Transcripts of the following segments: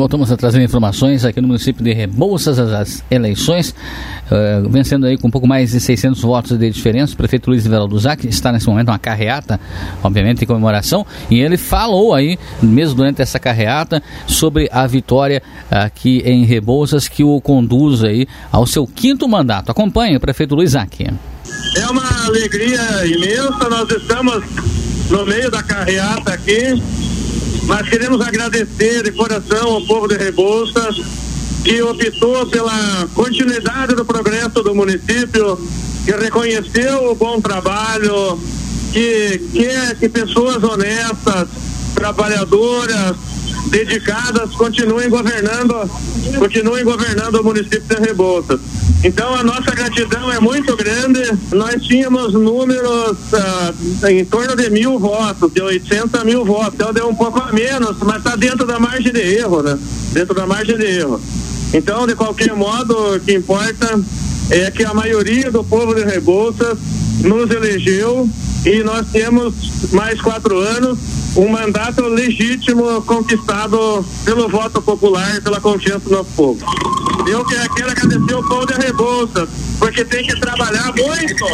Voltamos a trazer informações aqui no município de Rebouças, as, as eleições, uh, vencendo aí com um pouco mais de 600 votos de diferença. O prefeito Luiz Everaldo Zac está nesse momento uma carreata, obviamente em comemoração, e ele falou aí, mesmo durante essa carreata, sobre a vitória aqui em Rebouças que o conduz aí ao seu quinto mandato. Acompanhe o prefeito Luiz Zac. É uma alegria imensa, nós estamos no meio da carreata aqui nós queremos agradecer de coração ao povo de Rebouças que optou pela continuidade do progresso do município, que reconheceu o bom trabalho, que quer que pessoas honestas, trabalhadoras, dedicadas continuem governando, continuem governando o município de Rebouças. Então a nossa gratidão é muito grande. Nós tínhamos números uh, em torno de mil votos, de 800 mil votos. Então deu um pouco a menos, mas está dentro da margem de erro, né? Dentro da margem de erro. Então, de qualquer modo, o que importa é que a maioria do povo de Rebouças nos elegeu e nós temos mais quatro anos um mandato legítimo conquistado pelo voto popular, pela confiança do nosso povo. Eu quero agradecer o povo de Rebouças, porque tem que trabalhar muito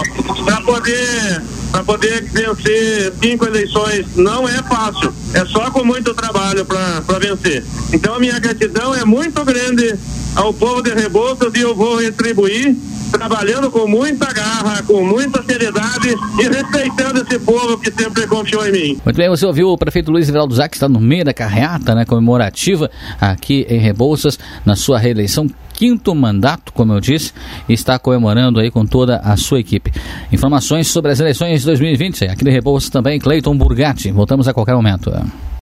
para poder para poder vencer cinco eleições. Não é fácil, é só com muito trabalho para vencer. Então a minha gratidão é muito grande ao povo de Rebouças e eu vou retribuir trabalhando com muita garra, com muita seriedade e respeitando esse povo que sempre confiou em mim. Muito bem, você ouviu o prefeito Luiz Everaldo Zac, que está no meio da carreata né, comemorativa aqui em Rebouças, na sua reeleição quinto mandato, como eu disse, está comemorando aí com toda a sua equipe. Informações sobre as eleições de 2020, aqui de Rebouças também, Cleiton Burgatti. Voltamos a qualquer momento.